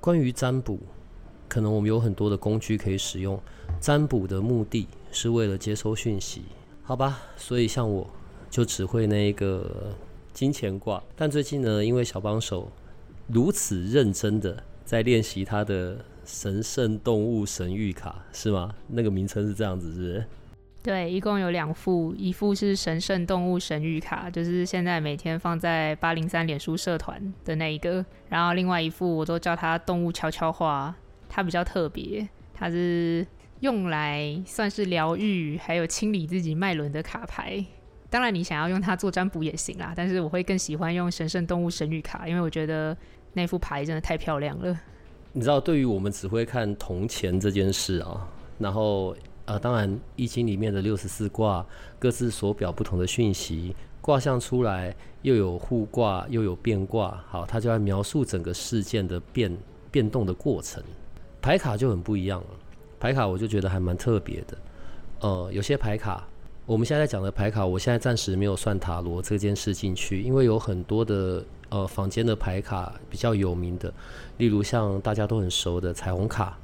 关于占卜，可能我们有很多的工具可以使用。占卜的目的是为了接收讯息，好吧？所以像我就只会那一个金钱卦。但最近呢，因为小帮手如此认真的在练习他的神圣动物神谕卡，是吗？那个名称是这样子，是不是？对，一共有两副，一副是神圣动物神諭卡，就是现在每天放在八零三脸书社团的那一个，然后另外一副我都叫它动物悄悄话，它比较特别，它是用来算是疗愈还有清理自己脉轮的卡牌。当然你想要用它做占卜也行啦，但是我会更喜欢用神圣动物神諭卡，因为我觉得那副牌真的太漂亮了。你知道，对于我们只会看铜钱这件事啊，然后。啊，当然，《易经》里面的六十四卦各自所表不同的讯息，卦象出来又有互卦，又有变卦，好，它就来描述整个事件的变变动的过程。牌卡就很不一样了，牌卡我就觉得还蛮特别的。呃，有些牌卡，我们现在在讲的牌卡，我现在暂时没有算塔罗这件事进去，因为有很多的呃坊间的牌卡比较有名的，例如像大家都很熟的彩虹卡，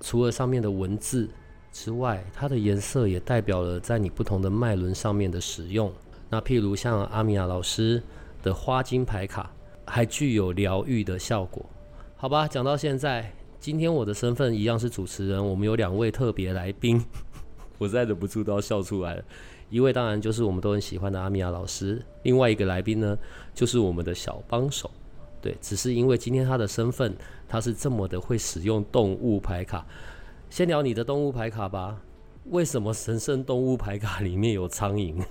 除了上面的文字。之外，它的颜色也代表了在你不同的脉轮上面的使用。那譬如像阿米娅老师的花金牌卡，还具有疗愈的效果。好吧，讲到现在，今天我的身份一样是主持人，我们有两位特别来宾，我再忍不住都要笑出来了。一位当然就是我们都很喜欢的阿米娅老师，另外一个来宾呢，就是我们的小帮手。对，只是因为今天他的身份，他是这么的会使用动物牌卡。先聊你的动物牌卡吧。为什么神圣动物牌卡里面有苍蝇？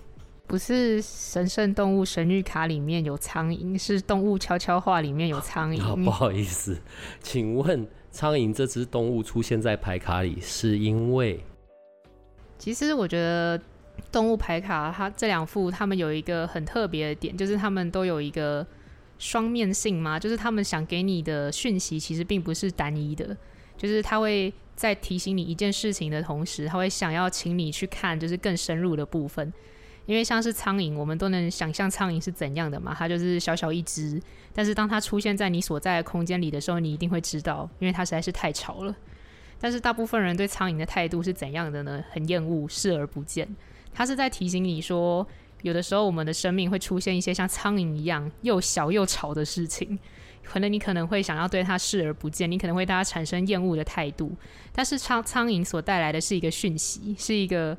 不是神圣动物神谕卡里面有苍蝇，是动物悄悄话里面有苍蝇。不好意思，请问苍蝇这只动物出现在牌卡里是因为？其实我觉得动物牌卡它这两副，它们有一个很特别的点，就是它们都有一个双面性嘛，就是他们想给你的讯息其实并不是单一的，就是它会。在提醒你一件事情的同时，他会想要请你去看，就是更深入的部分。因为像是苍蝇，我们都能想象苍蝇是怎样的嘛，它就是小小一只。但是当它出现在你所在的空间里的时候，你一定会知道，因为它实在是太吵了。但是大部分人对苍蝇的态度是怎样的呢？很厌恶，视而不见。它是在提醒你说，有的时候我们的生命会出现一些像苍蝇一样又小又吵的事情。可能你可能会想要对它视而不见，你可能会对它产生厌恶的态度。但是苍苍蝇所带来的是一个讯息，是一个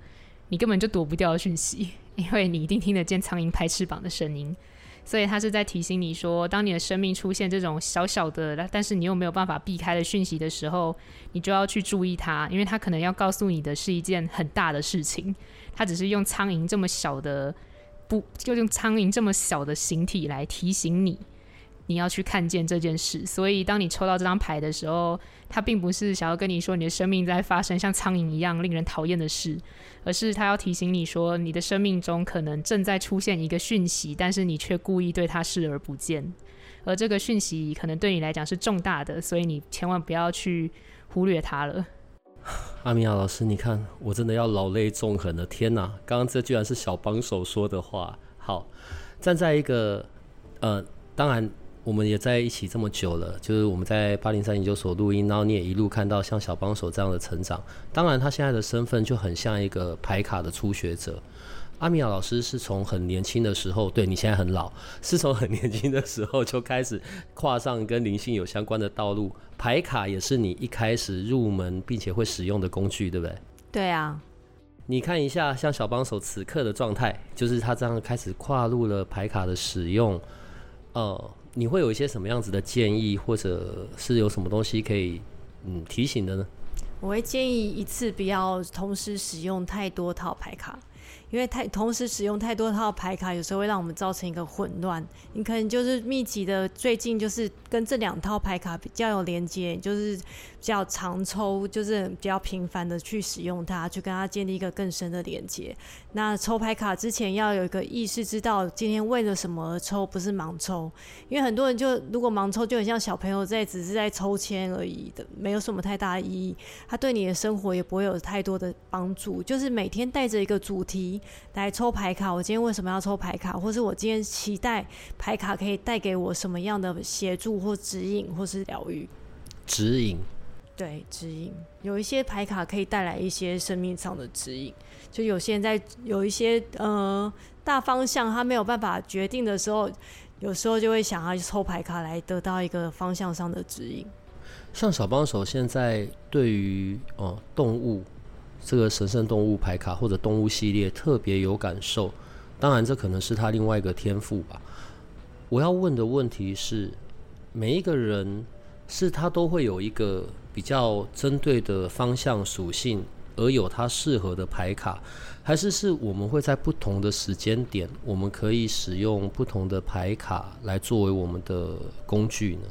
你根本就躲不掉的讯息，因为你一定听得见苍蝇拍翅膀的声音。所以它是在提醒你说，当你的生命出现这种小小的，但是你又没有办法避开的讯息的时候，你就要去注意它，因为它可能要告诉你的是一件很大的事情。它只是用苍蝇这么小的不，就用苍蝇这么小的形体来提醒你。你要去看见这件事，所以当你抽到这张牌的时候，他并不是想要跟你说你的生命在发生像苍蝇一样令人讨厌的事，而是他要提醒你说，你的生命中可能正在出现一个讯息，但是你却故意对它视而不见，而这个讯息可能对你来讲是重大的，所以你千万不要去忽略它了。阿米娅老师，你看我真的要老泪纵横了，天哪！刚刚这居然是小帮手说的话。好，站在一个呃，当然。我们也在一起这么久了，就是我们在八零三研究所录音，然后你也一路看到像小帮手这样的成长。当然，他现在的身份就很像一个排卡的初学者。阿米娅老师是从很年轻的时候，对，你现在很老，是从很年轻的时候就开始跨上跟灵性有相关的道路。排卡也是你一开始入门并且会使用的工具，对不对？对啊。你看一下，像小帮手此刻的状态，就是他这样开始跨入了牌卡的使用，呃。你会有一些什么样子的建议，或者是有什么东西可以嗯提醒的呢？我会建议一次不要同时使用太多套牌卡，因为太同时使用太多套牌卡，有时候会让我们造成一个混乱。你可能就是密集的，最近就是跟这两套牌卡比较有连接，就是较常抽，就是比较频繁的去使用它，去跟它建立一个更深的连接。那抽牌卡之前要有一个意识，知道今天为了什么而抽，不是盲抽。因为很多人就如果盲抽，就很像小朋友在只是在抽签而已的，没有什么太大意义。它对你的生活也不会有太多的帮助。就是每天带着一个主题。来抽牌卡，我今天为什么要抽牌卡？或是我今天期待牌卡可以带给我什么样的协助或指引，或是疗愈？指引，对，指引。有一些牌卡可以带来一些生命上的指引，就有些人在有一些呃大方向他没有办法决定的时候，有时候就会想要抽牌卡来得到一个方向上的指引。像小帮手现在对于哦动物。这个神圣动物牌卡或者动物系列特别有感受，当然这可能是他另外一个天赋吧。我要问的问题是，每一个人是他都会有一个比较针对的方向属性，而有它适合的牌卡，还是是我们会在不同的时间点，我们可以使用不同的牌卡来作为我们的工具呢？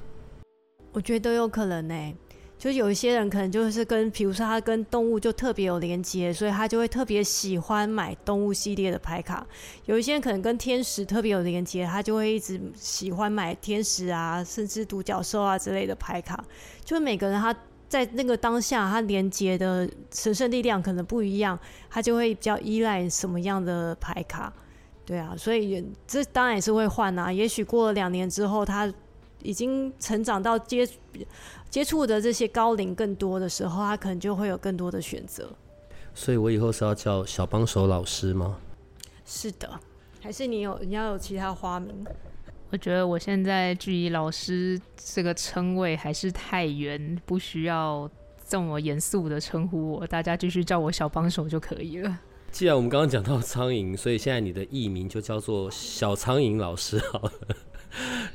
我觉得都有可能呢、就有一些人可能就是跟，比如说他跟动物就特别有连接，所以他就会特别喜欢买动物系列的牌卡。有一些人可能跟天使特别有连接，他就会一直喜欢买天使啊，甚至独角兽啊之类的牌卡。就每个人他在那个当下，他连接的神圣力量可能不一样，他就会比较依赖什么样的牌卡。对啊，所以这当然也是会换啊。也许过了两年之后，他已经成长到接。接触的这些高龄更多的时候，他可能就会有更多的选择。所以我以后是要叫小帮手老师吗？是的，还是你有你要有其他花名？我觉得我现在距离老师这个称谓还是太远，不需要这么严肃的称呼我，大家继续叫我小帮手就可以了。既然我们刚刚讲到苍蝇，所以现在你的艺名就叫做小苍蝇老师好了。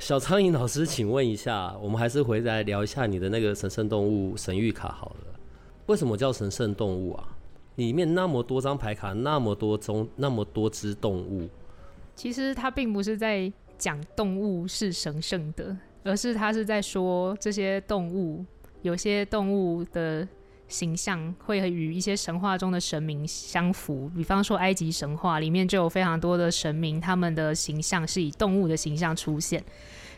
小苍蝇老师，请问一下，我们还是回来聊一下你的那个神圣动物神谕卡好了。为什么叫神圣动物啊？里面那么多张牌卡，那么多种，那么多只动物。其实它并不是在讲动物是神圣的，而是他是在说这些动物，有些动物的。形象会与一些神话中的神明相符，比方说埃及神话里面就有非常多的神明，他们的形象是以动物的形象出现，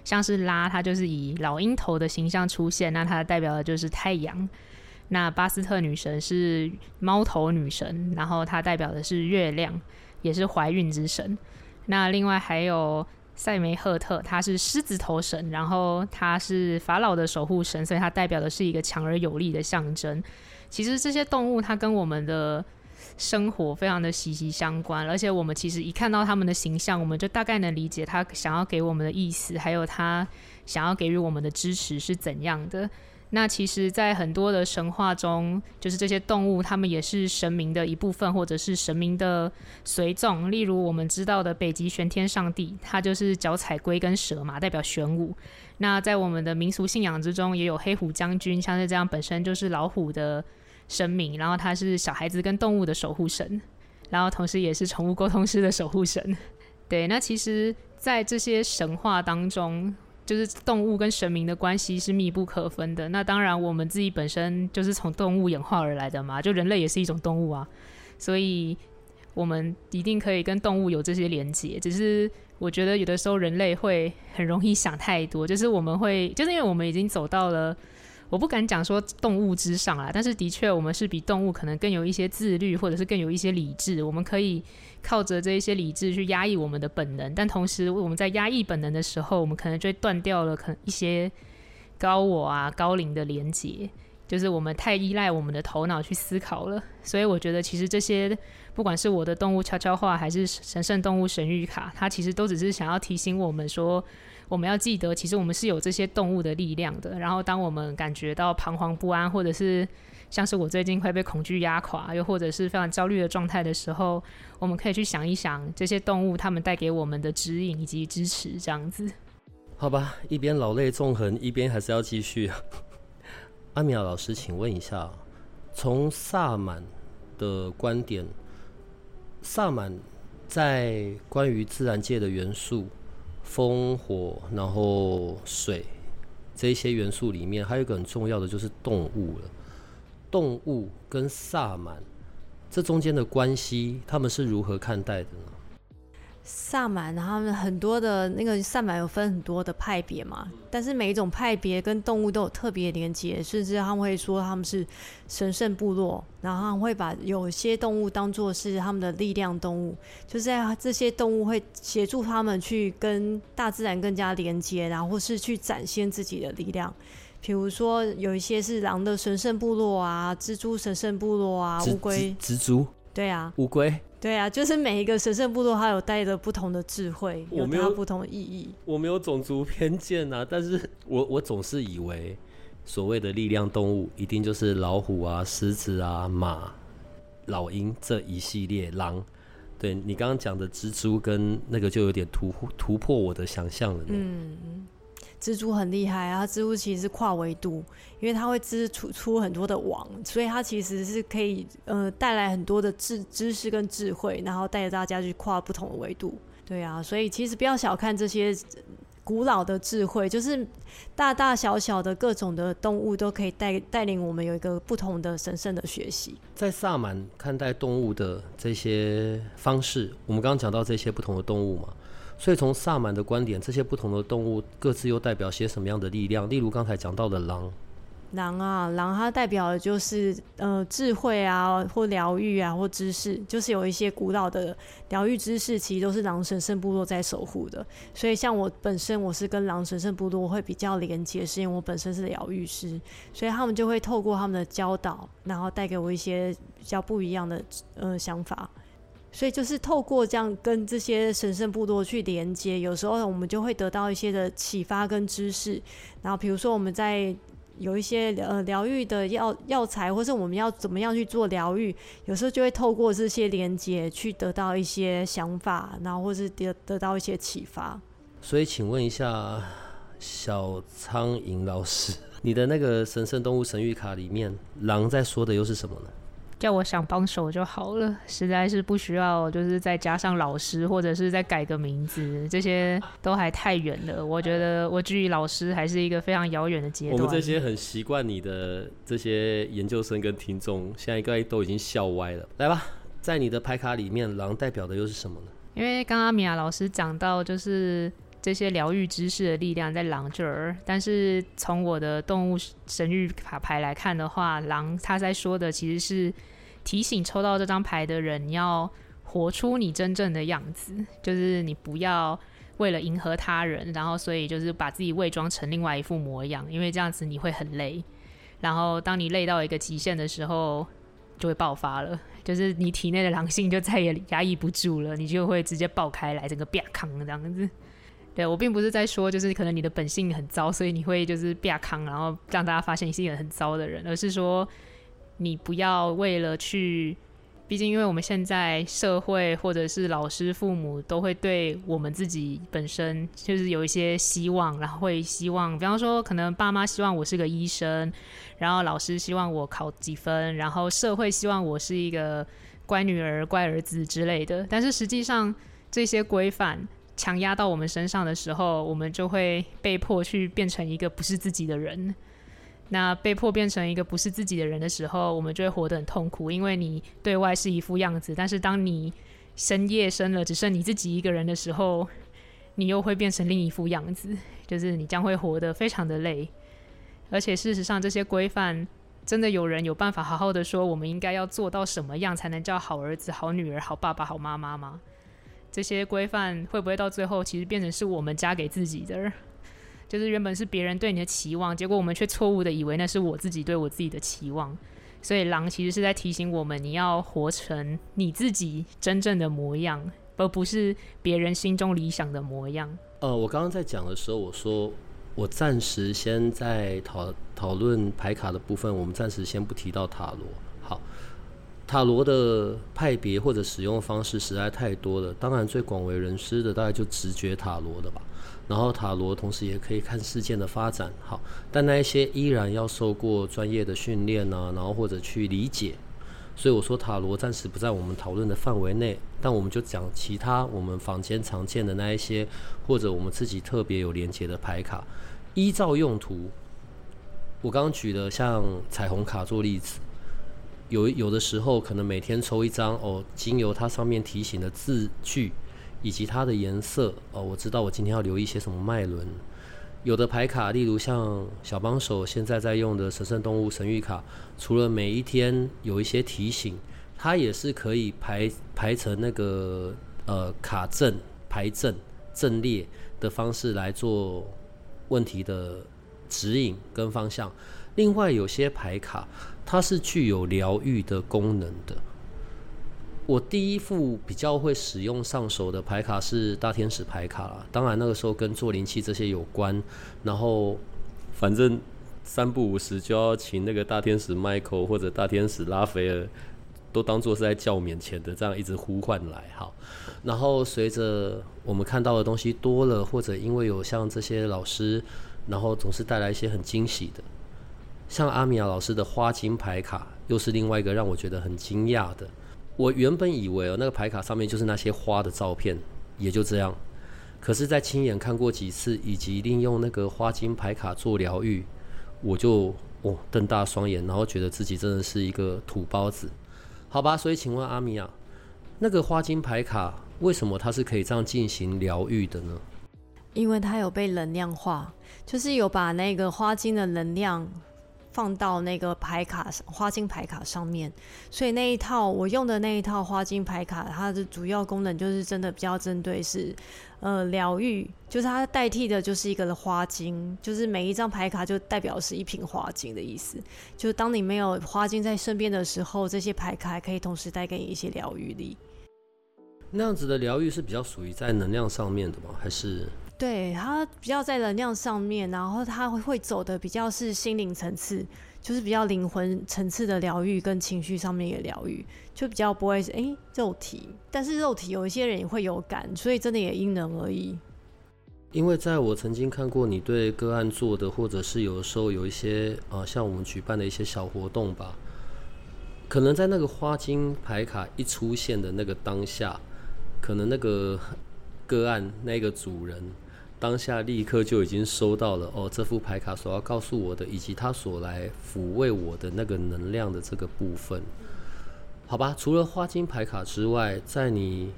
像是拉，它就是以老鹰头的形象出现，那它代表的就是太阳。那巴斯特女神是猫头女神，然后它代表的是月亮，也是怀孕之神。那另外还有。塞梅赫特，他是狮子头神，然后他是法老的守护神，所以他代表的是一个强而有力的象征。其实这些动物，它跟我们的生活非常的息息相关，而且我们其实一看到他们的形象，我们就大概能理解他想要给我们的意思，还有他想要给予我们的支持是怎样的。那其实，在很多的神话中，就是这些动物，它们也是神明的一部分，或者是神明的随从。例如，我们知道的北极玄天上帝，他就是脚踩龟跟蛇嘛，代表玄武。那在我们的民俗信仰之中，也有黑虎将军，像是这样，本身就是老虎的神明，然后他是小孩子跟动物的守护神，然后同时也是宠物沟通师的守护神。对，那其实，在这些神话当中。就是动物跟神明的关系是密不可分的。那当然，我们自己本身就是从动物演化而来的嘛，就人类也是一种动物啊，所以我们一定可以跟动物有这些连接。只是我觉得有的时候人类会很容易想太多，就是我们会，就是因为我们已经走到了。我不敢讲说动物之上啦，但是的确，我们是比动物可能更有一些自律，或者是更有一些理智。我们可以靠着这一些理智去压抑我们的本能，但同时我们在压抑本能的时候，我们可能就会断掉了可能一些高我啊、高龄的连接，就是我们太依赖我们的头脑去思考了。所以我觉得，其实这些不管是我的动物悄悄话，还是神圣动物神谕卡，它其实都只是想要提醒我们说。我们要记得，其实我们是有这些动物的力量的。然后，当我们感觉到彷徨不安，或者是像是我最近快被恐惧压垮，又或者是非常焦虑的状态的时候，我们可以去想一想这些动物它们带给我们的指引以及支持，这样子。好吧，一边老泪纵横，一边还是要继续。阿米亚老师，请问一下，从萨满的观点，萨满在关于自然界的元素，风、火，然后水这一些元素里面，还有一个很重要的就是动物了。动物跟萨满这中间的关系，他们是如何看待的呢？萨满，他们很多的那个萨满有分很多的派别嘛，但是每一种派别跟动物都有特别连接，甚至他们会说他们是神圣部落，然后他们会把有些动物当做是他们的力量动物，就是在这些动物会协助他们去跟大自然更加连接，然后或是去展现自己的力量。比如说有一些是狼的神圣部落啊，蜘蛛神圣部落啊，乌龟、蜘蛛，对啊，乌龟。对啊，就是每一个神圣部落，它有带着不同的智慧，有它不同的意义。我没有种族偏见啊，但是我我总是以为所谓的力量动物，一定就是老虎啊、狮子啊、马、老鹰这一系列狼。对，你刚刚讲的蜘蛛跟那个就有点突突破我的想象了呢。嗯。蜘蛛很厉害啊！蜘蛛其实是跨维度，因为它会织出出很多的网，所以它其实是可以呃带来很多的知知识跟智慧，然后带着大家去跨不同的维度。对啊，所以其实不要小看这些古老的智慧，就是大大小小的各种的动物都可以带带领我们有一个不同的神圣的学习。在萨满看待动物的这些方式，我们刚刚讲到这些不同的动物嘛。所以从萨满的观点，这些不同的动物各自又代表些什么样的力量？例如刚才讲到的狼，狼啊，狼它代表的就是呃智慧啊，或疗愈啊，或知识，就是有一些古老的疗愈知识，其实都是狼神圣部落在守护的。所以像我本身，我是跟狼神圣部落会比较连接，是因为我本身是疗愈师，所以他们就会透过他们的教导，然后带给我一些比较不一样的呃想法。所以就是透过这样跟这些神圣部落去连接，有时候我们就会得到一些的启发跟知识。然后比如说我们在有一些呃疗愈的药药材，或是我们要怎么样去做疗愈，有时候就会透过这些连接去得到一些想法，然后或是得得到一些启发。所以请问一下小苍蝇老师，你的那个神圣动物神諭卡里面，狼在说的又是什么呢？叫我想帮手就好了，实在是不需要，就是再加上老师，或者是再改个名字，这些都还太远了。我觉得我距离老师还是一个非常遥远的阶段。我们这些很习惯你的这些研究生跟听众，现在应该都已经笑歪了。来吧，在你的牌卡里面，狼代表的又是什么呢？因为刚刚米娅老师讲到，就是这些疗愈知识的力量在狼这儿，但是从我的动物神諭卡牌来看的话，狼他在说的其实是。提醒抽到这张牌的人，你要活出你真正的样子，就是你不要为了迎合他人，然后所以就是把自己伪装成另外一副模样，因为这样子你会很累。然后当你累到一个极限的时候，就会爆发了，就是你体内的狼性就再也压抑不住了，你就会直接爆开来，整个变康这样子。对，我并不是在说，就是可能你的本性很糟，所以你会就是变康，然后让大家发现你是一个很糟的人，而是说。你不要为了去，毕竟因为我们现在社会或者是老师、父母都会对我们自己本身就是有一些希望，然后会希望，比方说可能爸妈希望我是个医生，然后老师希望我考几分，然后社会希望我是一个乖女儿、乖儿子之类的。但是实际上这些规范强压到我们身上的时候，我们就会被迫去变成一个不是自己的人。那被迫变成一个不是自己的人的时候，我们就会活得很痛苦，因为你对外是一副样子，但是当你深夜深了，只剩你自己一个人的时候，你又会变成另一副样子，就是你将会活得非常的累。而且事实上，这些规范真的有人有办法好好的说，我们应该要做到什么样才能叫好儿子、好女儿、好爸爸、好妈妈吗？这些规范会不会到最后其实变成是我们加给自己的？就是原本是别人对你的期望，结果我们却错误的以为那是我自己对我自己的期望。所以狼其实是在提醒我们，你要活成你自己真正的模样，而不是别人心中理想的模样。呃，我刚刚在讲的时候，我说我暂时先在讨讨论牌卡的部分，我们暂时先不提到塔罗。塔罗的派别或者使用方式实在太多了，当然最广为人知的大概就直觉塔罗的吧。然后塔罗同时也可以看事件的发展，好，但那一些依然要受过专业的训练呢，然后或者去理解。所以我说塔罗暂时不在我们讨论的范围内，但我们就讲其他我们房间常见的那一些，或者我们自己特别有连接的牌卡，依照用途。我刚刚举的像彩虹卡做例子，有有的时候可能每天抽一张哦，经由它上面提醒的字句以及它的颜色哦，我知道我今天要留意一些什么脉轮。有的牌卡，例如像小帮手现在在用的神圣动物神諭卡，除了每一天有一些提醒，它也是可以排排成那个呃卡阵排阵阵列的方式来做问题的指引跟方向。另外，有些牌卡它是具有疗愈的功能的。我第一副比较会使用上手的牌卡是大天使牌卡啦，当然那个时候跟做灵气这些有关，然后反正三不五时就要请那个大天使 Michael 或者大天使拉斐尔，都当做是在叫免钱的，这样一直呼唤来哈。然后随着我们看到的东西多了，或者因为有像这些老师，然后总是带来一些很惊喜的，像阿米娅老师的花金牌卡，又是另外一个让我觉得很惊讶的。我原本以为哦，那个牌卡上面就是那些花的照片，也就这样。可是，在亲眼看过几次，以及利用那个花金牌卡做疗愈，我就哦瞪大双眼，然后觉得自己真的是一个土包子，好吧？所以，请问阿米娅，那个花金牌卡为什么它是可以这样进行疗愈的呢？因为它有被能量化，就是有把那个花精的能量。放到那个牌卡上花金牌卡上面，所以那一套我用的那一套花金牌卡，它的主要功能就是真的比较针对是，呃，疗愈，就是它代替的就是一个花金，就是每一张牌卡就代表是一瓶花金的意思。就是当你没有花金在身边的时候，这些牌卡还可以同时带给你一些疗愈力。那样子的疗愈是比较属于在能量上面的吗？还是？对，它比较在能量上面，然后它会走的比较是心灵层次，就是比较灵魂层次的疗愈跟情绪上面的疗愈，就比较不会是哎肉体，但是肉体有一些人也会有感，所以真的也因人而异。因为在我曾经看过你对个案做的，或者是有时候有一些、呃，像我们举办的一些小活动吧，可能在那个花精牌卡一出现的那个当下，可能那个 个案那个主人。当下立刻就已经收到了哦，这副牌卡所要告诉我的，以及他所来抚慰我的那个能量的这个部分，好吧？除了花金牌卡之外，在你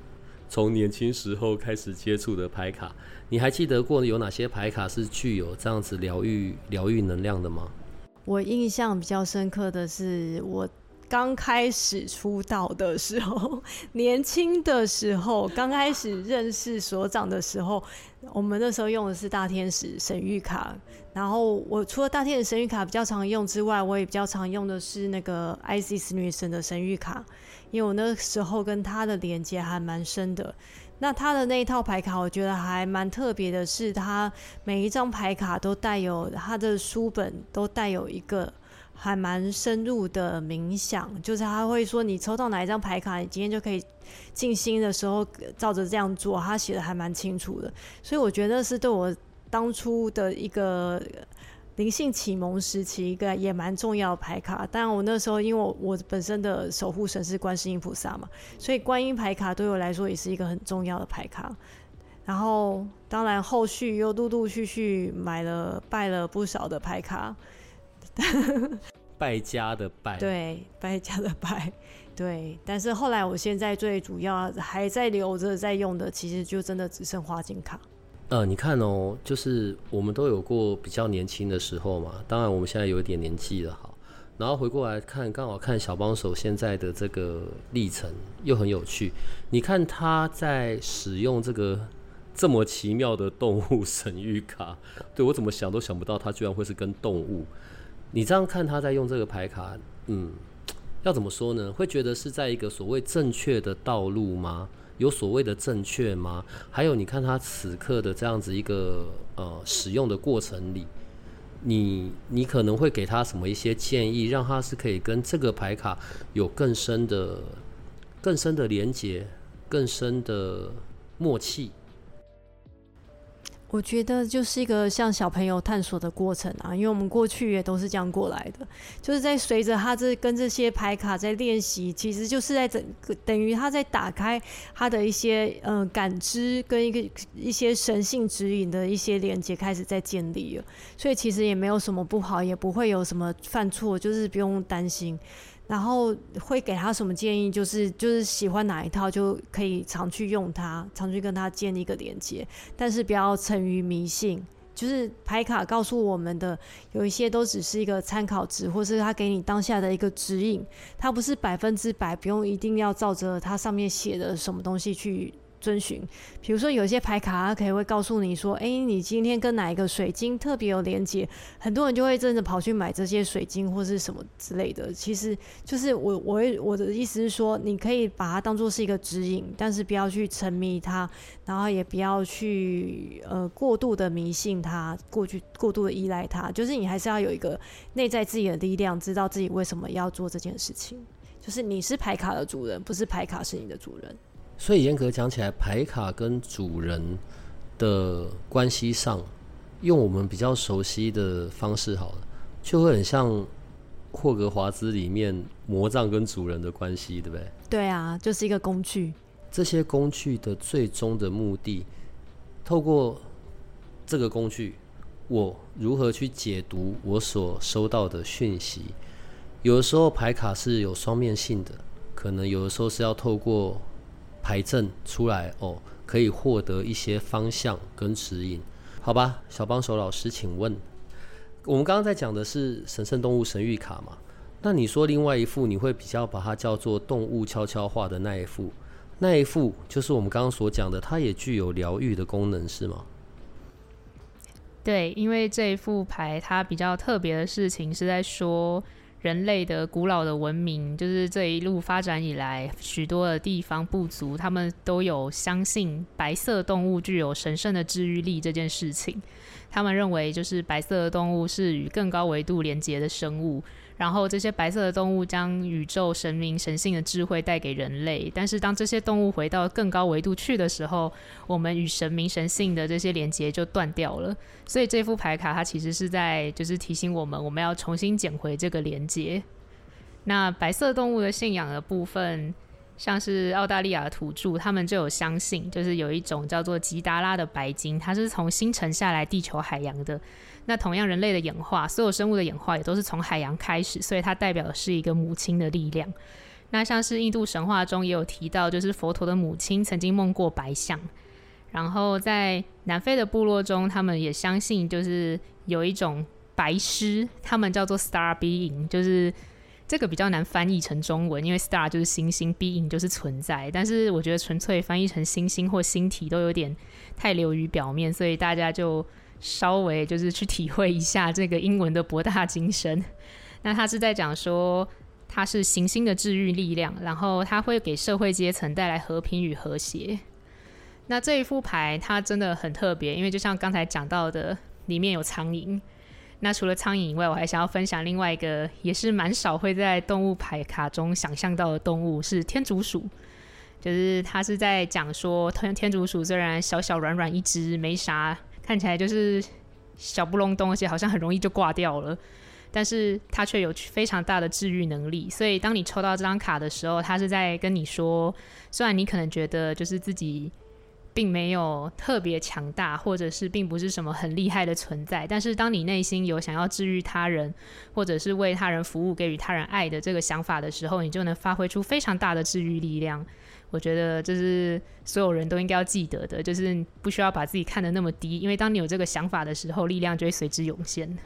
从年轻时候开始接触的牌卡，你还记得过有哪些牌卡是具有这样子疗愈疗愈能量的吗？我印象比较深刻的是我。刚开始出道的时候，年轻的时候，刚开始认识所长的时候，我们那时候用的是大天使神谕卡。然后我除了大天使神谕卡比较常用之外，我也比较常用的是那个 Isis 女神的神谕卡，因为我那时候跟她的连接还蛮深的。那她的那一套牌卡，我觉得还蛮特别的是，她每一张牌卡都带有她的书本，都带有一个。还蛮深入的冥想，就是他会说你抽到哪一张牌卡，你今天就可以静心的时候照着这样做。他写的还蛮清楚的，所以我觉得是对我当初的一个灵性启蒙时期一个也蛮重要的牌卡。当然我那时候因为我我本身的守护神是观世音菩萨嘛，所以观音牌卡对我来说也是一个很重要的牌卡。然后当然后续又陆陆续续买了拜了不少的牌卡。败家的败，对，败家的败，对。但是后来，我现在最主要还在留着在用的，其实就真的只剩花金卡。呃，你看哦，就是我们都有过比较年轻的时候嘛。当然，我们现在有一点年纪了，哈。然后回过来看，刚好看小帮手现在的这个历程，又很有趣。你看他在使用这个这么奇妙的动物 神谕卡，对，我怎么想都想不到，他居然会是跟动物。你这样看他在用这个牌卡，嗯，要怎么说呢？会觉得是在一个所谓正确的道路吗？有所谓的正确吗？还有，你看他此刻的这样子一个呃使用的过程里，你你可能会给他什么一些建议，让他是可以跟这个牌卡有更深的、更深的连接、更深的默契。我觉得就是一个像小朋友探索的过程啊，因为我们过去也都是这样过来的，就是在随着他这跟这些牌卡在练习，其实就是在整个等于他在打开他的一些呃感知跟一个一些神性指引的一些连接开始在建立了，所以其实也没有什么不好，也不会有什么犯错，就是不用担心。然后会给他什么建议？就是就是喜欢哪一套就可以常去用它，常去跟他建立一个连接，但是不要沉于迷信。就是牌卡告诉我们的，有一些都只是一个参考值，或是他给你当下的一个指引，它不是百分之百，不用一定要照着它上面写的什么东西去。遵循，比如说有些牌卡，它可以会告诉你说，哎、你今天跟哪一个水晶特别有连接，很多人就会真的跑去买这些水晶或是什么之类的。其实就是我我我的意思是说，你可以把它当做是一个指引，但是不要去沉迷它，然后也不要去呃过度的迷信它，过去过度的依赖它。就是你还是要有一个内在自己的力量，知道自己为什么要做这件事情。就是你是牌卡的主人，不是牌卡是你的主人。所以严格讲起来，牌卡跟主人的关系上，用我们比较熟悉的方式好了，就会很像霍格华兹里面魔杖跟主人的关系，对不对？对啊，就是一个工具。这些工具的最终的目的，透过这个工具，我如何去解读我所收到的讯息？有的时候牌卡是有双面性的，可能有的时候是要透过。牌证出来哦，可以获得一些方向跟指引，好吧？小帮手老师，请问，我们刚刚在讲的是神圣动物神諭卡嘛？那你说另外一副，你会比较把它叫做动物悄悄话的那一副，那一副就是我们刚刚所讲的，它也具有疗愈的功能，是吗？对，因为这一副牌它比较特别的事情是在说。人类的古老的文明，就是这一路发展以来，许多的地方部族，他们都有相信白色动物具有神圣的治愈力这件事情。他们认为，就是白色的动物是与更高维度连接的生物。然后这些白色的动物将宇宙神明神性的智慧带给人类，但是当这些动物回到更高维度去的时候，我们与神明神性的这些连接就断掉了。所以这副牌卡它其实是在就是提醒我们，我们要重新捡回这个连接。那白色动物的信仰的部分，像是澳大利亚土著，他们就有相信，就是有一种叫做吉达拉的白金，它是从星辰下来地球海洋的。那同样，人类的演化，所有生物的演化也都是从海洋开始，所以它代表的是一个母亲的力量。那像是印度神话中也有提到，就是佛陀的母亲曾经梦过白象。然后在南非的部落中，他们也相信就是有一种白狮，他们叫做 Star Being，就是这个比较难翻译成中文，因为 Star 就是星星，Being 就是存在。但是我觉得纯粹翻译成星星或星体都有点太流于表面，所以大家就。稍微就是去体会一下这个英文的博大精深。那他是在讲说，它是行星的治愈力量，然后它会给社会阶层带来和平与和谐。那这一副牌它真的很特别，因为就像刚才讲到的，里面有苍蝇。那除了苍蝇以外，我还想要分享另外一个，也是蛮少会在动物牌卡中想象到的动物，是天竺鼠。就是他是在讲说，天天竺鼠虽然小小软软一只，没啥。看起来就是小不隆咚，而且好像很容易就挂掉了，但是它却有非常大的治愈能力。所以当你抽到这张卡的时候，它是在跟你说，虽然你可能觉得就是自己并没有特别强大，或者是并不是什么很厉害的存在，但是当你内心有想要治愈他人，或者是为他人服务、给予他人爱的这个想法的时候，你就能发挥出非常大的治愈力量。我觉得就是所有人都应该要记得的，就是不需要把自己看得那么低，因为当你有这个想法的时候，力量就会随之涌现。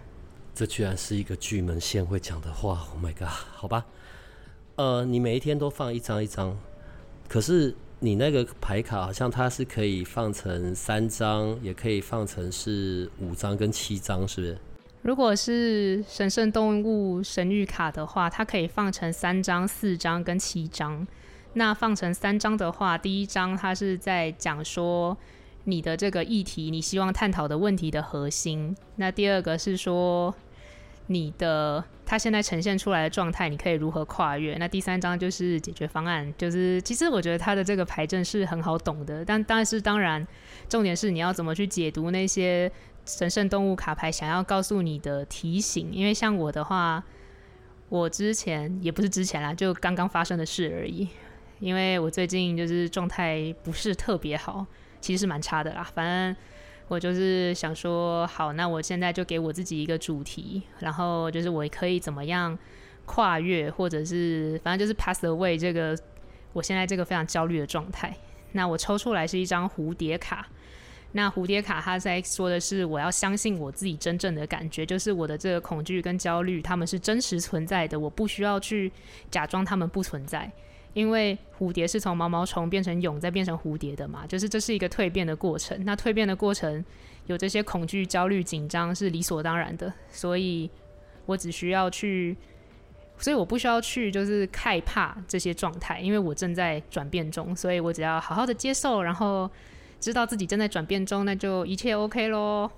这居然是一个巨门线会讲的话，Oh my god！好吧，呃，你每一天都放一张一张，可是你那个牌卡好像它是可以放成三张，也可以放成是五张跟七张，是不是？如果是神圣动物神谕卡的话，它可以放成三张、四张跟七张。那放成三张的话，第一张它是在讲说你的这个议题，你希望探讨的问题的核心。那第二个是说你的它现在呈现出来的状态，你可以如何跨越？那第三章就是解决方案，就是其实我觉得它的这个牌阵是很好懂的，但但是当然，重点是你要怎么去解读那些神圣动物卡牌想要告诉你的提醒。因为像我的话，我之前也不是之前啦，就刚刚发生的事而已。因为我最近就是状态不是特别好，其实是蛮差的啦，反正。我就是想说，好，那我现在就给我自己一个主题，然后就是我可以怎么样跨越，或者是反正就是 pass away 这个我现在这个非常焦虑的状态。那我抽出来是一张蝴蝶卡，那蝴蝶卡它在说的是我要相信我自己真正的感觉，就是我的这个恐惧跟焦虑，他们是真实存在的，我不需要去假装他们不存在。因为蝴蝶是从毛毛虫变成蛹，再变成蝴蝶的嘛，就是这是一个蜕变的过程。那蜕变的过程有这些恐惧、焦虑、紧张是理所当然的，所以我只需要去，所以我不需要去就是害怕这些状态，因为我正在转变中，所以我只要好好的接受，然后知道自己正在转变中，那就一切 OK 咯。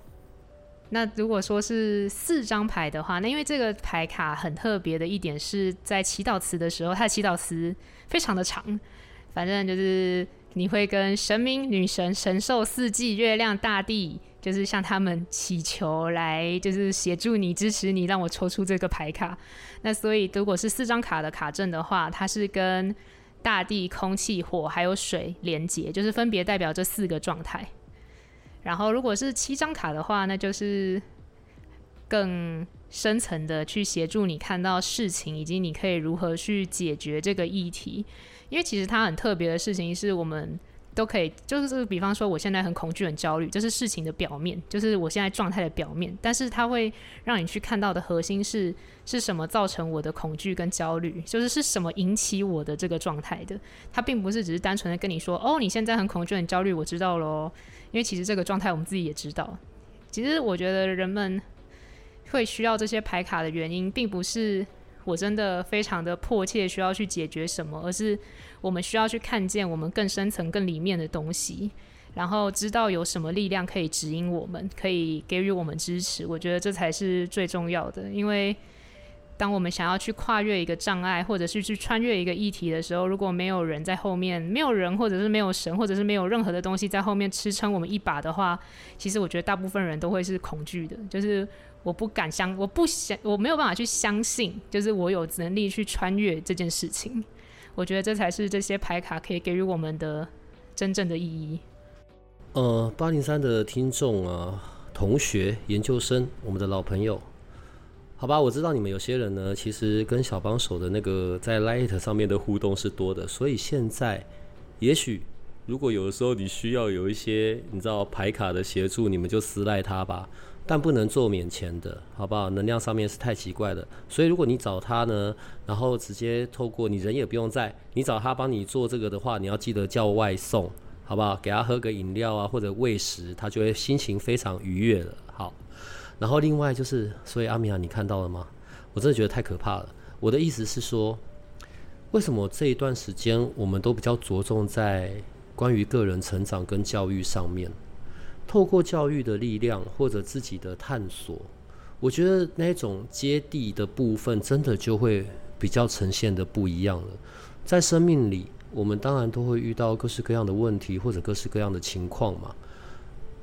那如果说是四张牌的话，那因为这个牌卡很特别的一点是在祈祷词的时候，它的祈祷词非常的长，反正就是你会跟神明、女神、神兽、四季、月亮、大地，就是向他们祈求来，就是协助你、支持你，让我抽出这个牌卡。那所以如果是四张卡的卡阵的话，它是跟大地、空气、火还有水连接，就是分别代表这四个状态。然后，如果是七张卡的话，那就是更深层的去协助你看到事情，以及你可以如何去解决这个议题。因为其实它很特别的事情是我们。都可以，就是比方说，我现在很恐惧、很焦虑，这是事情的表面，就是我现在状态的表面。但是它会让你去看到的核心是是什么造成我的恐惧跟焦虑，就是是什么引起我的这个状态的。它并不是只是单纯的跟你说，哦，你现在很恐惧、很焦虑，我知道咯。因为其实这个状态我们自己也知道。其实我觉得人们会需要这些牌卡的原因，并不是。我真的非常的迫切需要去解决什么，而是我们需要去看见我们更深层、更里面的东西，然后知道有什么力量可以指引我们，可以给予我们支持。我觉得这才是最重要的，因为当我们想要去跨越一个障碍，或者是去穿越一个议题的时候，如果没有人在后面，没有人，或者是没有神，或者是没有任何的东西在后面支撑我们一把的话，其实我觉得大部分人都会是恐惧的，就是。我不敢相，我不想，我没有办法去相信，就是我有能力去穿越这件事情。我觉得这才是这些牌卡可以给予我们的真正的意义。呃，八零三的听众啊，同学、研究生，我们的老朋友，好吧，我知道你们有些人呢，其实跟小帮手的那个在 Light 上面的互动是多的，所以现在也许如果有的时候你需要有一些你知道牌卡的协助，你们就私赖他吧。但不能做免钱的，好不好？能量上面是太奇怪的，所以如果你找他呢，然后直接透过你人也不用在，你找他帮你做这个的话，你要记得叫外送，好不好？给他喝个饮料啊，或者喂食，他就会心情非常愉悦了。好，然后另外就是，所以阿米亚，你看到了吗？我真的觉得太可怕了。我的意思是说，为什么这一段时间我们都比较着重在关于个人成长跟教育上面？透过教育的力量，或者自己的探索，我觉得那种接地的部分，真的就会比较呈现的不一样了。在生命里，我们当然都会遇到各式各样的问题，或者各式各样的情况嘛。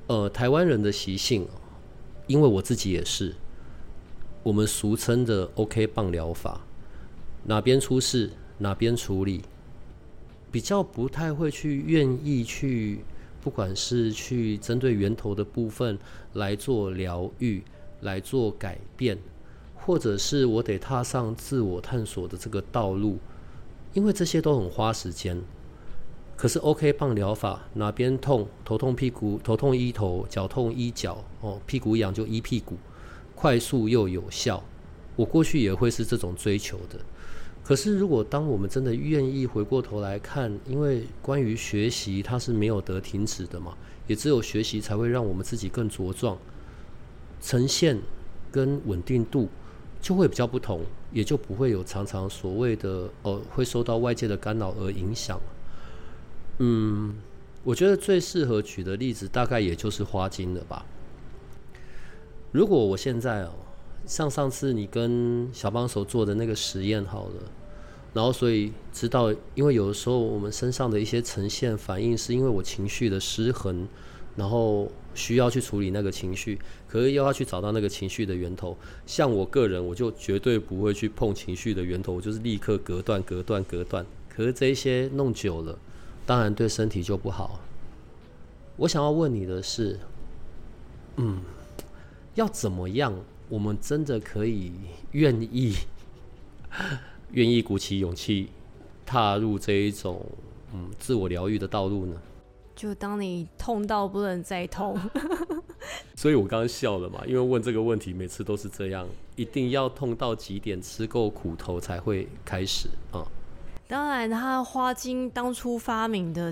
呃，台湾人的习性，因为我自己也是，我们俗称的 OK 棒疗法，哪边出事哪边处理，比较不太会去愿意去。不管是去针对源头的部分来做疗愈、来做改变，或者是我得踏上自我探索的这个道路，因为这些都很花时间。可是 OK 棒疗法，哪边痛，头痛屁股，头痛医头，脚痛医脚，哦，屁股痒就医屁股，快速又有效。我过去也会是这种追求的。可是，如果当我们真的愿意回过头来看，因为关于学习，它是没有得停止的嘛，也只有学习才会让我们自己更茁壮，呈现跟稳定度就会比较不同，也就不会有常常所谓的哦，会受到外界的干扰而影响。嗯，我觉得最适合举的例子大概也就是花精了吧。如果我现在哦，像上次你跟小帮手做的那个实验好了，然后所以知道，因为有的时候我们身上的一些呈现反应，是因为我情绪的失衡，然后需要去处理那个情绪，可是又要去找到那个情绪的源头。像我个人，我就绝对不会去碰情绪的源头，我就是立刻隔断、隔断、隔断。可是这一些弄久了，当然对身体就不好。我想要问你的是，嗯，要怎么样，我们真的可以愿意 愿意鼓起勇气踏入这一种嗯自我疗愈的道路呢？就当你痛到不能再痛，所以我刚刚笑了嘛，因为问这个问题每次都是这样，一定要痛到极点，吃够苦头才会开始啊。嗯当然，他花精当初发明的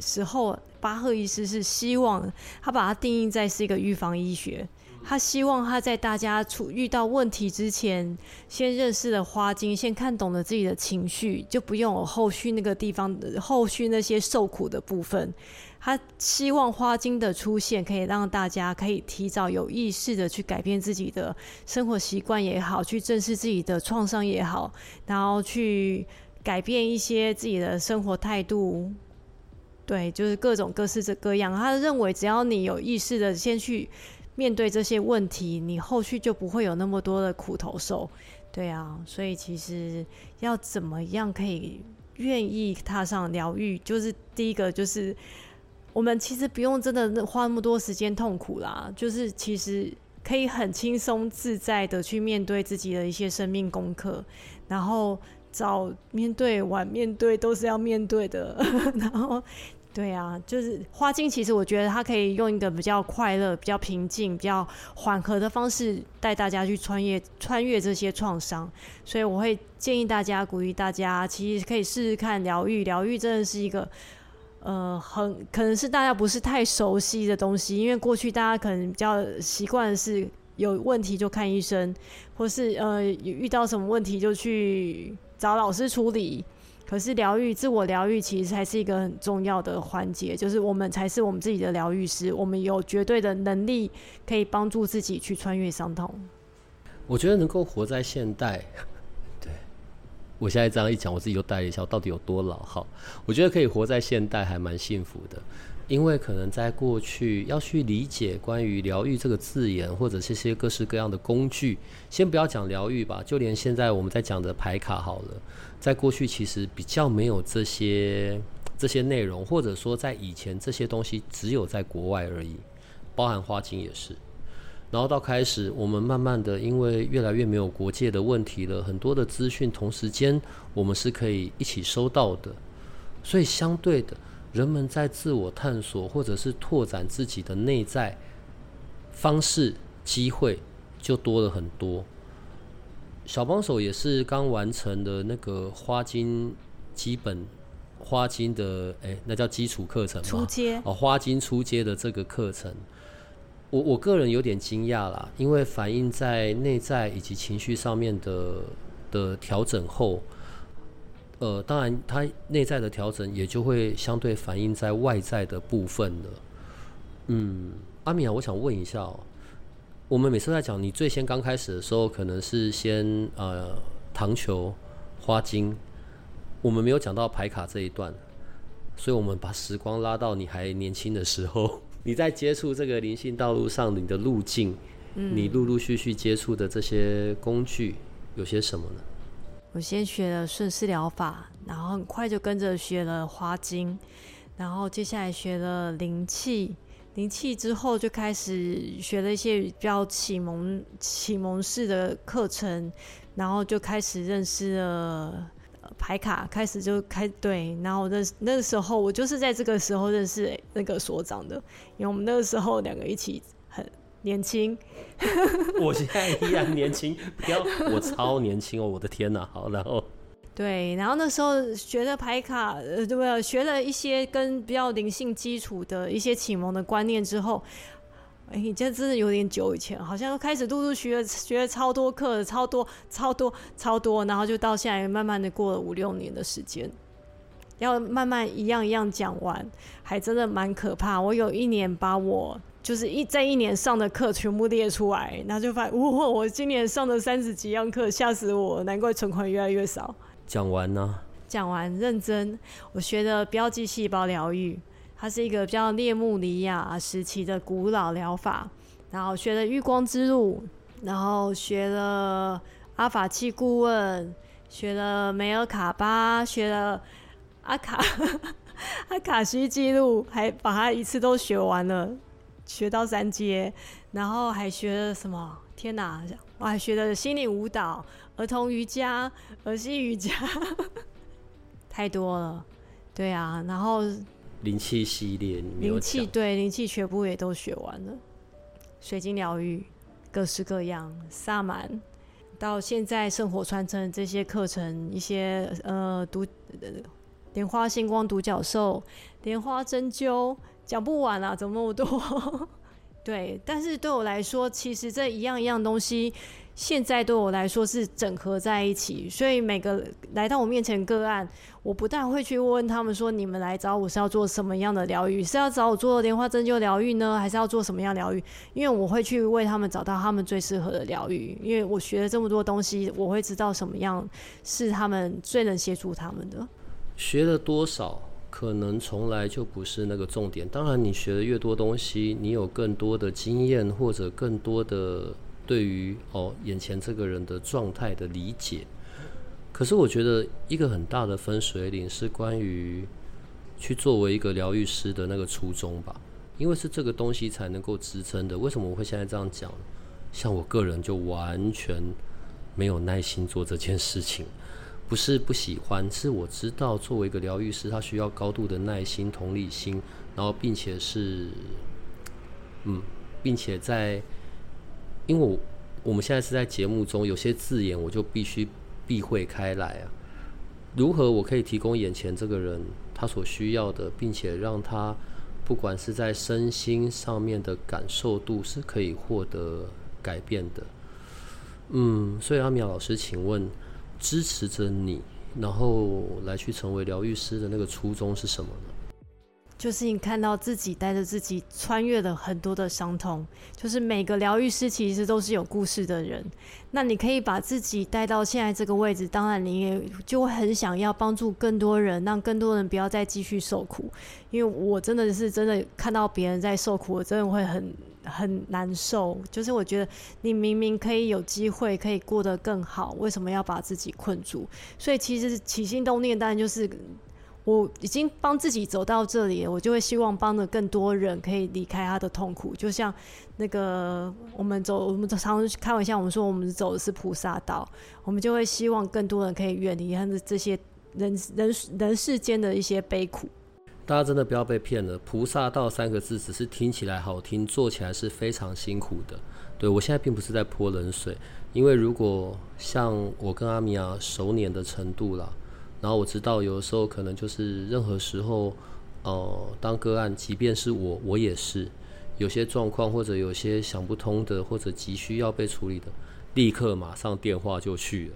时候，巴赫医师是希望他把它定义在是一个预防医学。他希望他在大家出遇到问题之前，先认识了花精，先看懂了自己的情绪，就不用有后续那个地方的后续那些受苦的部分。他希望花精的出现，可以让大家可以提早有意识的去改变自己的生活习惯也好，去正视自己的创伤也好，然后去。改变一些自己的生活态度，对，就是各种各式各样。他认为，只要你有意识的先去面对这些问题，你后续就不会有那么多的苦头受。对啊，所以其实要怎么样可以愿意踏上疗愈，就是第一个就是我们其实不用真的花那么多时间痛苦啦，就是其实可以很轻松自在的去面对自己的一些生命功课，然后。早面对晚面对都是要面对的，然后对啊，就是花精，其实我觉得它可以用一个比较快乐、比较平静、比较缓和的方式带大家去穿越穿越这些创伤，所以我会建议大家、鼓励大家，其实可以试试看疗愈。疗愈真的是一个呃，很可能是大家不是太熟悉的东西，因为过去大家可能比较习惯的是有问题就看医生，或是呃遇到什么问题就去。找老师处理，可是疗愈、自我疗愈其实才是一个很重要的环节，就是我们才是我们自己的疗愈师，我们有绝对的能力可以帮助自己去穿越伤痛。我觉得能够活在现代，对，我现在这样一讲，我自己就带了一下，到底有多老好？我觉得可以活在现代，还蛮幸福的。因为可能在过去要去理解关于疗愈这个字眼，或者这些各式各样的工具，先不要讲疗愈吧，就连现在我们在讲的牌卡好了，在过去其实比较没有这些 这些内容，或者说在以前这些东西只有在国外而已，包含花精也是。然后到开始，我们慢慢的因为越来越没有国界的问题了，很多的资讯同时间我们是可以一起收到的，所以相对的。人们在自我探索或者是拓展自己的内在方式，机会就多了很多。小帮手也是刚完成的那个花精基本花精的，诶、欸，那叫基础课程吗？初阶哦，花精初阶的这个课程，我我个人有点惊讶啦，因为反映在内在以及情绪上面的的调整后。呃，当然，它内在的调整也就会相对反映在外在的部分了。嗯，阿米啊，我想问一下哦，我们每次在讲你最先刚开始的时候，可能是先呃糖球、花精，我们没有讲到牌卡这一段，所以我们把时光拉到你还年轻的时候，你在接触这个灵性道路上你的路径，嗯，你陆陆续续接触的这些工具有些什么呢？我先学了顺势疗法，然后很快就跟着学了花精，然后接下来学了灵气，灵气之后就开始学了一些比较启蒙启蒙式的课程，然后就开始认识了牌卡，开始就开对，然后认识那个时候我就是在这个时候认识那个所长的，因为我们那个时候两个一起。年轻，我现在依然年轻，不要我超年轻哦！我的天哪，好，然后对，然后那时候学的牌卡，呃，对不对？学了一些跟比较灵性基础的一些启蒙的观念之后，哎，这真的有点久以前，好像开始陆陆续续学了超多课，超多超多超多，然后就到现在慢慢的过了五六年的时间，要慢慢一样一样讲完，还真的蛮可怕。我有一年把我。就是一在一年上的课全部列出来，然后就发现，哇，我今年上了三十几样课，吓死我，难怪存款越来越少。讲完呢？讲完，认真。我学的标记细胞疗愈，它是一个比较列穆里亚时期的古老疗法。然后学了月光之路，然后学了阿法器顾问，学了梅尔卡巴，学了阿卡 阿卡西记录，还把它一次都学完了。学到三阶，然后还学了什么？天哪！我还学了心理舞蹈、儿童瑜伽、儿戏瑜伽，太多了。对啊，然后灵气系列，灵气对灵气全部也都学完了。水晶疗愈，各式各样，萨满，到现在圣火传承这些课程，一些呃独莲花星光独角兽、莲花针灸。讲不完啊，怎么那么多？对，但是对我来说，其实这一样一样东西，现在对我来说是整合在一起。所以每个来到我面前个案，我不但会去问他们说：“你们来找我是要做什么样的疗愈？是要找我做莲花针灸疗愈呢，还是要做什么样疗愈？”因为我会去为他们找到他们最适合的疗愈。因为我学了这么多东西，我会知道什么样是他们最能协助他们的。学了多少？可能从来就不是那个重点。当然，你学的越多东西，你有更多的经验，或者更多的对于哦眼前这个人的状态的理解。可是，我觉得一个很大的分水岭是关于去作为一个疗愈师的那个初衷吧，因为是这个东西才能够支撑的。为什么我会现在这样讲？像我个人就完全没有耐心做这件事情。不是不喜欢，是我知道作为一个疗愈师，他需要高度的耐心、同理心，然后并且是，嗯，并且在，因为我我们现在是在节目中，有些字眼我就必须避讳开来啊。如何我可以提供眼前这个人他所需要的，并且让他不管是在身心上面的感受度是可以获得改变的。嗯，所以阿米老师，请问。支持着你，然后来去成为疗愈师的那个初衷是什么呢？就是你看到自己带着自己穿越了很多的伤痛，就是每个疗愈师其实都是有故事的人。那你可以把自己带到现在这个位置，当然你也就很想要帮助更多人，让更多人不要再继续受苦。因为我真的是真的看到别人在受苦，我真的会很很难受。就是我觉得你明明可以有机会可以过得更好，为什么要把自己困住？所以其实起心动念当然就是。我已经帮自己走到这里，我就会希望帮着更多人可以离开他的痛苦。就像那个我们走，我们常常开玩笑，我们说我们走的是菩萨道，我们就会希望更多人可以远离他的这些人人人世间的一些悲苦。大家真的不要被骗了，菩萨道三个字只是听起来好听，做起来是非常辛苦的。对，我现在并不是在泼冷水，因为如果像我跟阿米娅熟稔的程度啦。然后我知道，有的时候可能就是任何时候，呃，当个案，即便是我，我也是有些状况，或者有些想不通的，或者急需要被处理的，立刻马上电话就去了。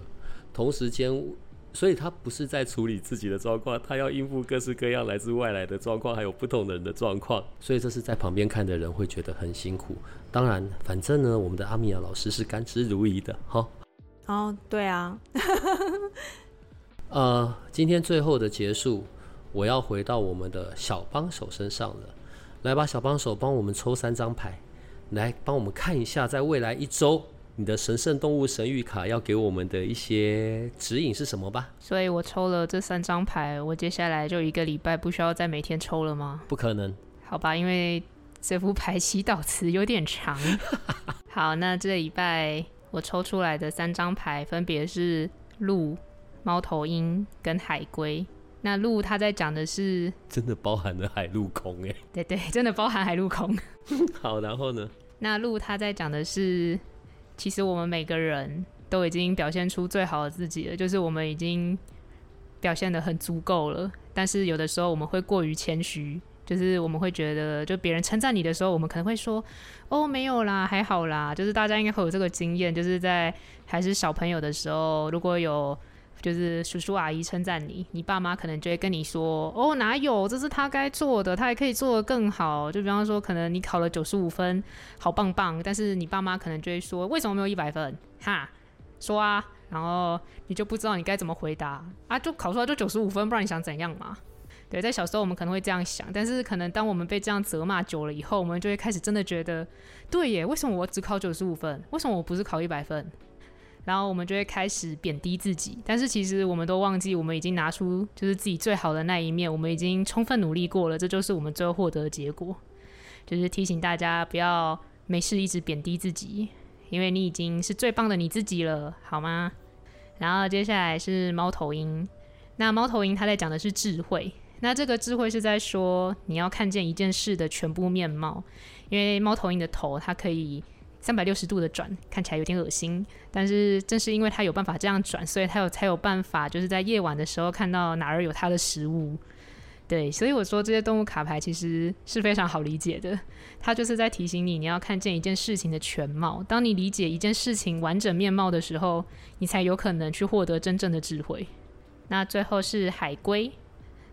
同时间，所以他不是在处理自己的状况，他要应付各式各样来自外来的状况，还有不同的人的状况。所以这是在旁边看的人会觉得很辛苦。当然，反正呢，我们的阿米娅老师是甘之如饴的，哈。哦，对啊。呃，今天最后的结束，我要回到我们的小帮手身上了。来吧，小帮手，帮我们抽三张牌，来帮我们看一下，在未来一周，你的神圣动物神谕卡要给我们的一些指引是什么吧？所以我抽了这三张牌，我接下来就一个礼拜不需要再每天抽了吗？不可能。好吧，因为这副牌祈祷词有点长。好，那这礼拜我抽出来的三张牌分别是鹿。猫头鹰跟海龟，那鹿它在讲的是，真的包含了海陆空哎，对对，真的包含海陆空。好，然后呢？那鹿它在讲的是，其实我们每个人都已经表现出最好的自己了，就是我们已经表现的很足够了。但是有的时候我们会过于谦虚，就是我们会觉得，就别人称赞你的时候，我们可能会说，哦，没有啦，还好啦。就是大家应该会有这个经验，就是在还是小朋友的时候，如果有就是叔叔阿姨称赞你，你爸妈可能就会跟你说：“哦，哪有，这是他该做的，他还可以做得更好。”就比方说，可能你考了九十五分，好棒棒，但是你爸妈可能就会说：“为什么没有一百分？”哈，说啊，然后你就不知道你该怎么回答啊，就考出来就九十五分，不然你想怎样嘛？对，在小时候我们可能会这样想，但是可能当我们被这样责骂久了以后，我们就会开始真的觉得，对耶，为什么我只考九十五分？为什么我不是考一百分？然后我们就会开始贬低自己，但是其实我们都忘记，我们已经拿出就是自己最好的那一面，我们已经充分努力过了，这就是我们最后获得的结果。就是提醒大家不要没事一直贬低自己，因为你已经是最棒的你自己了，好吗？然后接下来是猫头鹰，那猫头鹰它在讲的是智慧，那这个智慧是在说你要看见一件事的全部面貌，因为猫头鹰的头它可以。三百六十度的转，看起来有点恶心，但是正是因为它有办法这样转，所以它有才有办法，就是在夜晚的时候看到哪儿有它的食物。对，所以我说这些动物卡牌其实是非常好理解的，它就是在提醒你，你要看见一件事情的全貌。当你理解一件事情完整面貌的时候，你才有可能去获得真正的智慧。那最后是海龟，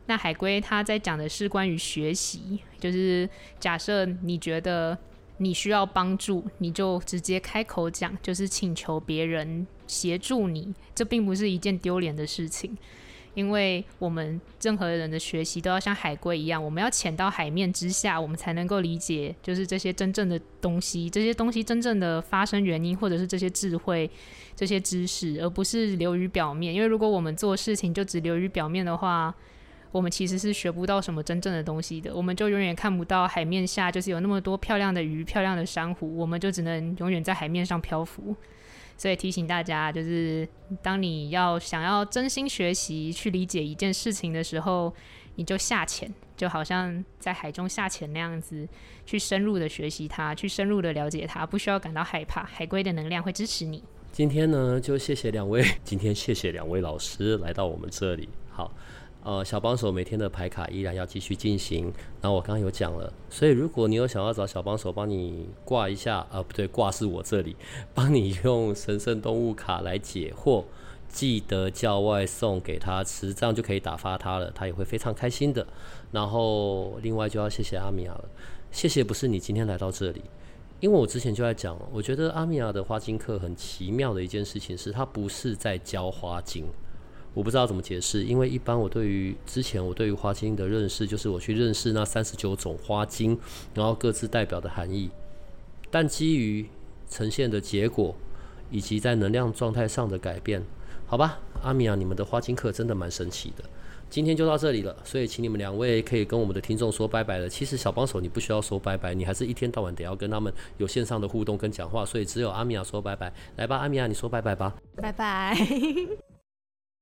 那海龟它在讲的是关于学习，就是假设你觉得。你需要帮助，你就直接开口讲，就是请求别人协助你。这并不是一件丢脸的事情，因为我们任何人的学习都要像海龟一样，我们要潜到海面之下，我们才能够理解，就是这些真正的东西，这些东西真正的发生原因，或者是这些智慧、这些知识，而不是流于表面。因为如果我们做事情就只流于表面的话，我们其实是学不到什么真正的东西的，我们就永远看不到海面下就是有那么多漂亮的鱼、漂亮的珊瑚，我们就只能永远在海面上漂浮。所以提醒大家，就是当你要想要真心学习、去理解一件事情的时候，你就下潜，就好像在海中下潜那样子，去深入的学习它，去深入的了解它，不需要感到害怕，海龟的能量会支持你。今天呢，就谢谢两位，今天谢谢两位老师来到我们这里，好。呃，小帮手每天的排卡依然要继续进行。然后我刚刚有讲了，所以如果你有想要找小帮手帮你挂一下，呃，不对，挂是我这里，帮你用神圣动物卡来解惑，记得叫外送给他吃，这样就可以打发他了，他也会非常开心的。然后另外就要谢谢阿米娅了，谢谢不是你今天来到这里，因为我之前就在讲，我觉得阿米娅的花精课很奇妙的一件事情是，它不是在教花精。我不知道怎么解释，因为一般我对于之前我对于花精的认识，就是我去认识那三十九种花精，然后各自代表的含义。但基于呈现的结果，以及在能量状态上的改变，好吧，阿米娅，你们的花精课真的蛮神奇的。今天就到这里了，所以请你们两位可以跟我们的听众说拜拜了。其实小帮手你不需要说拜拜，你还是一天到晚得要跟他们有线上的互动跟讲话，所以只有阿米娅说拜拜。来吧，阿米娅，你说拜拜吧。拜拜。